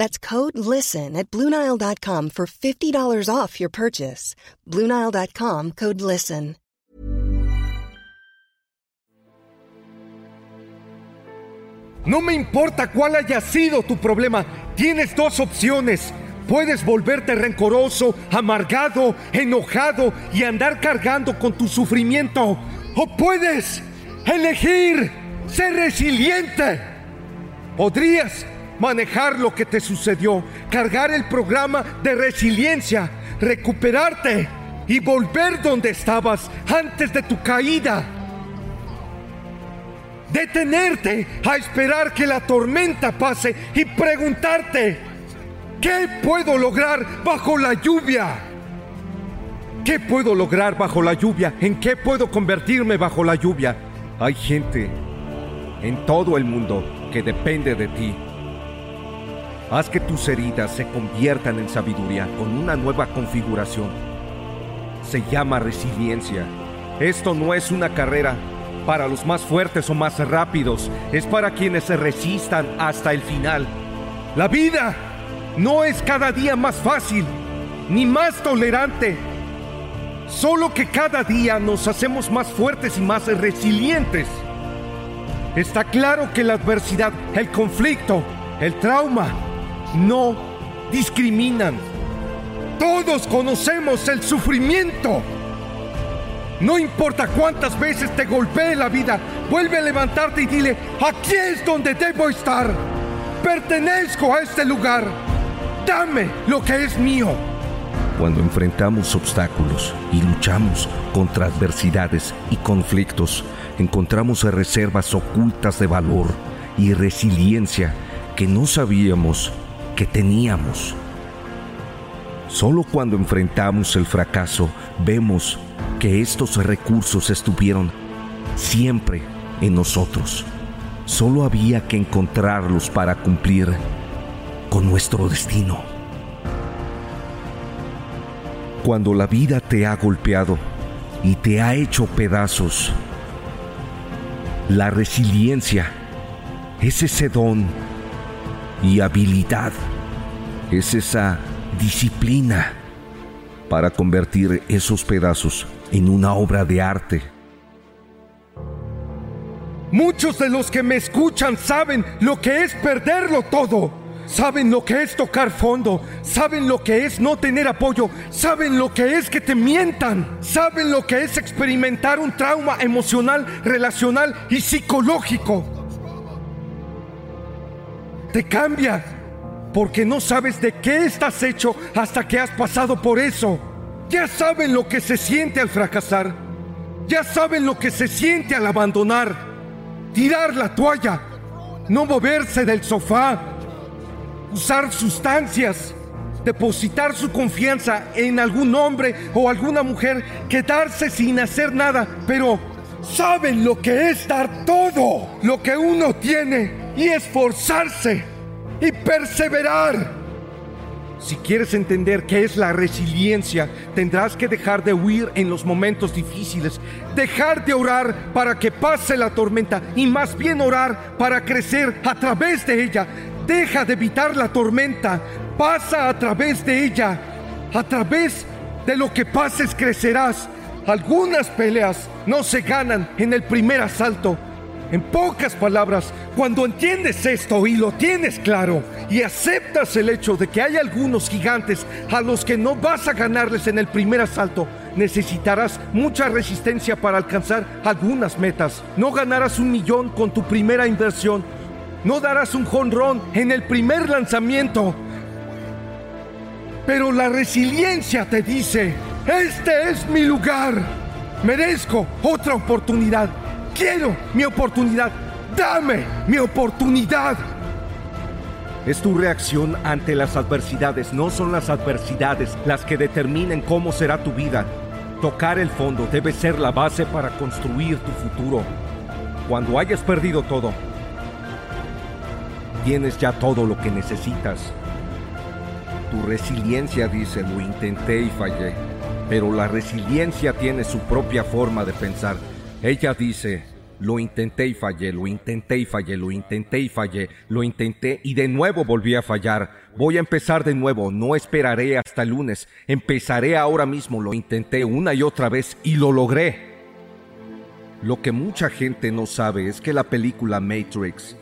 That's code LISTEN at Bluenile.com for $50 off your purchase. Bluenile.com code LISTEN. No me importa cuál haya sido tu problema, tienes dos opciones. Puedes volverte rencoroso, amargado, enojado y andar cargando con tu sufrimiento. O puedes elegir ser resiliente. Podrías manejar lo que te sucedió, cargar el programa de resiliencia, recuperarte y volver donde estabas antes de tu caída. Detenerte a esperar que la tormenta pase y preguntarte, ¿qué puedo lograr bajo la lluvia? ¿Qué puedo lograr bajo la lluvia? ¿En qué puedo convertirme bajo la lluvia? Hay gente en todo el mundo que depende de ti. Haz que tus heridas se conviertan en sabiduría con una nueva configuración. Se llama resiliencia. Esto no es una carrera para los más fuertes o más rápidos, es para quienes se resistan hasta el final. La vida no es cada día más fácil ni más tolerante, solo que cada día nos hacemos más fuertes y más resilientes. Está claro que la adversidad, el conflicto, el trauma, no discriminan. Todos conocemos el sufrimiento. No importa cuántas veces te golpee la vida, vuelve a levantarte y dile, aquí es donde debo estar. Pertenezco a este lugar. Dame lo que es mío. Cuando enfrentamos obstáculos y luchamos contra adversidades y conflictos, encontramos reservas ocultas de valor y resiliencia que no sabíamos que teníamos. Solo cuando enfrentamos el fracaso vemos que estos recursos estuvieron siempre en nosotros. Solo había que encontrarlos para cumplir con nuestro destino. Cuando la vida te ha golpeado y te ha hecho pedazos, la resiliencia es ese don y habilidad, es esa disciplina para convertir esos pedazos en una obra de arte. Muchos de los que me escuchan saben lo que es perderlo todo. Saben lo que es tocar fondo, saben lo que es no tener apoyo, saben lo que es que te mientan, saben lo que es experimentar un trauma emocional, relacional y psicológico. Te cambia porque no sabes de qué estás hecho hasta que has pasado por eso. Ya saben lo que se siente al fracasar, ya saben lo que se siente al abandonar, tirar la toalla, no moverse del sofá usar sustancias, depositar su confianza en algún hombre o alguna mujer, quedarse sin hacer nada, pero saben lo que es dar todo lo que uno tiene y esforzarse y perseverar. Si quieres entender qué es la resiliencia, tendrás que dejar de huir en los momentos difíciles, dejar de orar para que pase la tormenta y más bien orar para crecer a través de ella, Deja de evitar la tormenta, pasa a través de ella. A través de lo que pases crecerás. Algunas peleas no se ganan en el primer asalto. En pocas palabras, cuando entiendes esto y lo tienes claro y aceptas el hecho de que hay algunos gigantes a los que no vas a ganarles en el primer asalto, necesitarás mucha resistencia para alcanzar algunas metas. No ganarás un millón con tu primera inversión. No darás un jonrón en el primer lanzamiento. Pero la resiliencia te dice, este es mi lugar. Merezco otra oportunidad. Quiero mi oportunidad. Dame mi oportunidad. Es tu reacción ante las adversidades, no son las adversidades las que determinen cómo será tu vida. Tocar el fondo debe ser la base para construir tu futuro. Cuando hayas perdido todo, tienes ya todo lo que necesitas. Tu resiliencia dice, lo intenté y fallé. Pero la resiliencia tiene su propia forma de pensar. Ella dice, lo intenté y fallé, lo intenté y fallé, lo intenté y fallé, lo intenté y de nuevo volví a fallar. Voy a empezar de nuevo, no esperaré hasta el lunes, empezaré ahora mismo, lo intenté una y otra vez y lo logré. Lo que mucha gente no sabe es que la película Matrix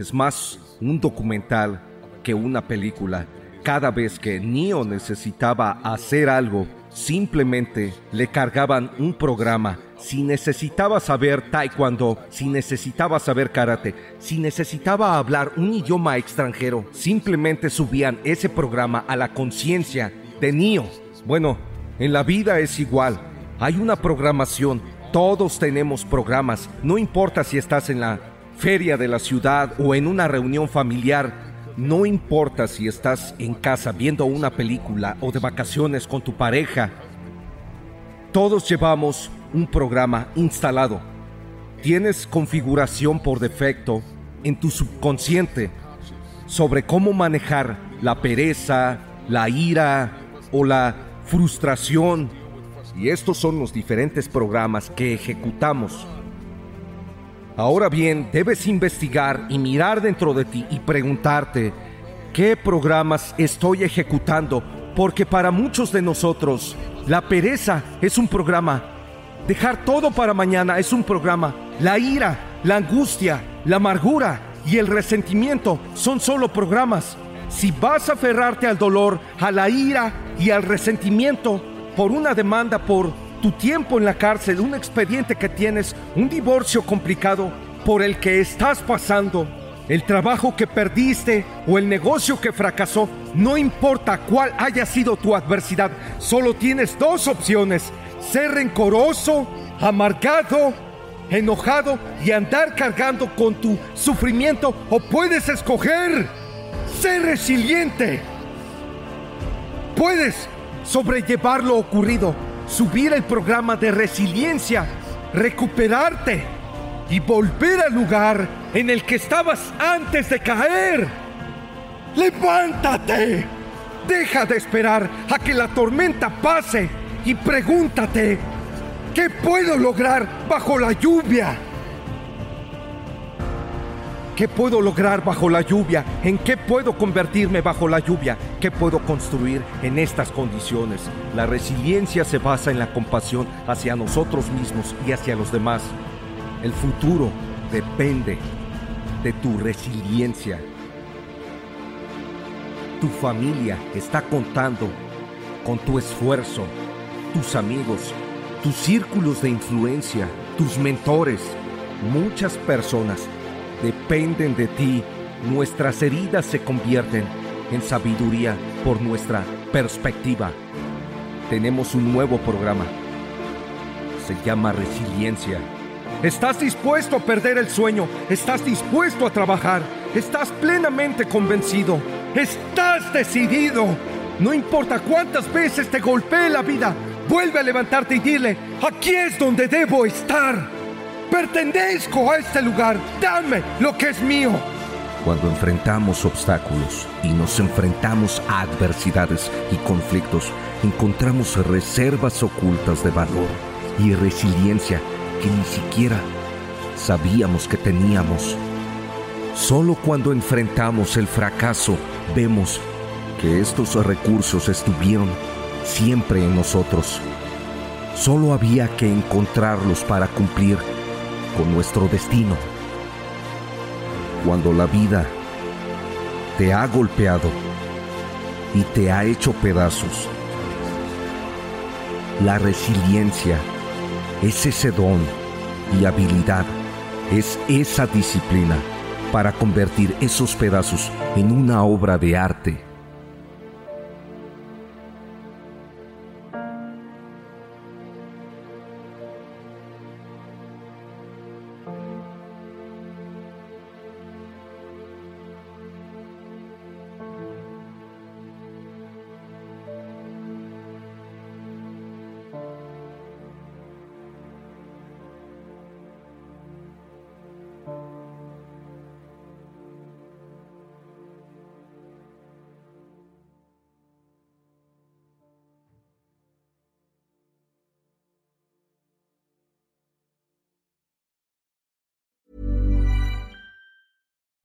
es más un documental que una película. Cada vez que Neo necesitaba hacer algo, simplemente le cargaban un programa si necesitaba saber taekwondo, si necesitaba saber karate, si necesitaba hablar un idioma extranjero, simplemente subían ese programa a la conciencia de Nio. Bueno, en la vida es igual. Hay una programación. Todos tenemos programas. No importa si estás en la feria de la ciudad o en una reunión familiar. No importa si estás en casa viendo una película o de vacaciones con tu pareja. Todos llevamos un programa instalado. Tienes configuración por defecto en tu subconsciente sobre cómo manejar la pereza, la ira o la frustración. Y estos son los diferentes programas que ejecutamos. Ahora bien, debes investigar y mirar dentro de ti y preguntarte, ¿qué programas estoy ejecutando? Porque para muchos de nosotros, la pereza es un programa Dejar todo para mañana es un programa. La ira, la angustia, la amargura y el resentimiento son solo programas. Si vas a aferrarte al dolor, a la ira y al resentimiento por una demanda por tu tiempo en la cárcel, un expediente que tienes, un divorcio complicado por el que estás pasando, el trabajo que perdiste o el negocio que fracasó, no importa cuál haya sido tu adversidad, solo tienes dos opciones. Ser rencoroso, amargado, enojado y andar cargando con tu sufrimiento o puedes escoger ser resiliente. Puedes sobrellevar lo ocurrido, subir el programa de resiliencia, recuperarte y volver al lugar en el que estabas antes de caer. Levántate. Deja de esperar a que la tormenta pase y pregúntate, ¿qué puedo lograr bajo la lluvia? ¿Qué puedo lograr bajo la lluvia? ¿En qué puedo convertirme bajo la lluvia? ¿Qué puedo construir en estas condiciones? La resiliencia se basa en la compasión hacia nosotros mismos y hacia los demás. El futuro depende de tu resiliencia. Tu familia está contando con tu esfuerzo tus amigos, tus círculos de influencia, tus mentores. Muchas personas dependen de ti. Nuestras heridas se convierten en sabiduría por nuestra perspectiva. Tenemos un nuevo programa. Se llama resiliencia. ¿Estás dispuesto a perder el sueño? ¿Estás dispuesto a trabajar? ¿Estás plenamente convencido? ¿Estás decidido? No importa cuántas veces te golpee la vida, Vuelve a levantarte y dile, aquí es donde debo estar. Pertenezco a este lugar. Dame lo que es mío. Cuando enfrentamos obstáculos y nos enfrentamos a adversidades y conflictos, encontramos reservas ocultas de valor y resiliencia que ni siquiera sabíamos que teníamos. Solo cuando enfrentamos el fracaso vemos que estos recursos estuvieron siempre en nosotros. Solo había que encontrarlos para cumplir con nuestro destino. Cuando la vida te ha golpeado y te ha hecho pedazos, la resiliencia, es ese don y habilidad, es esa disciplina para convertir esos pedazos en una obra de arte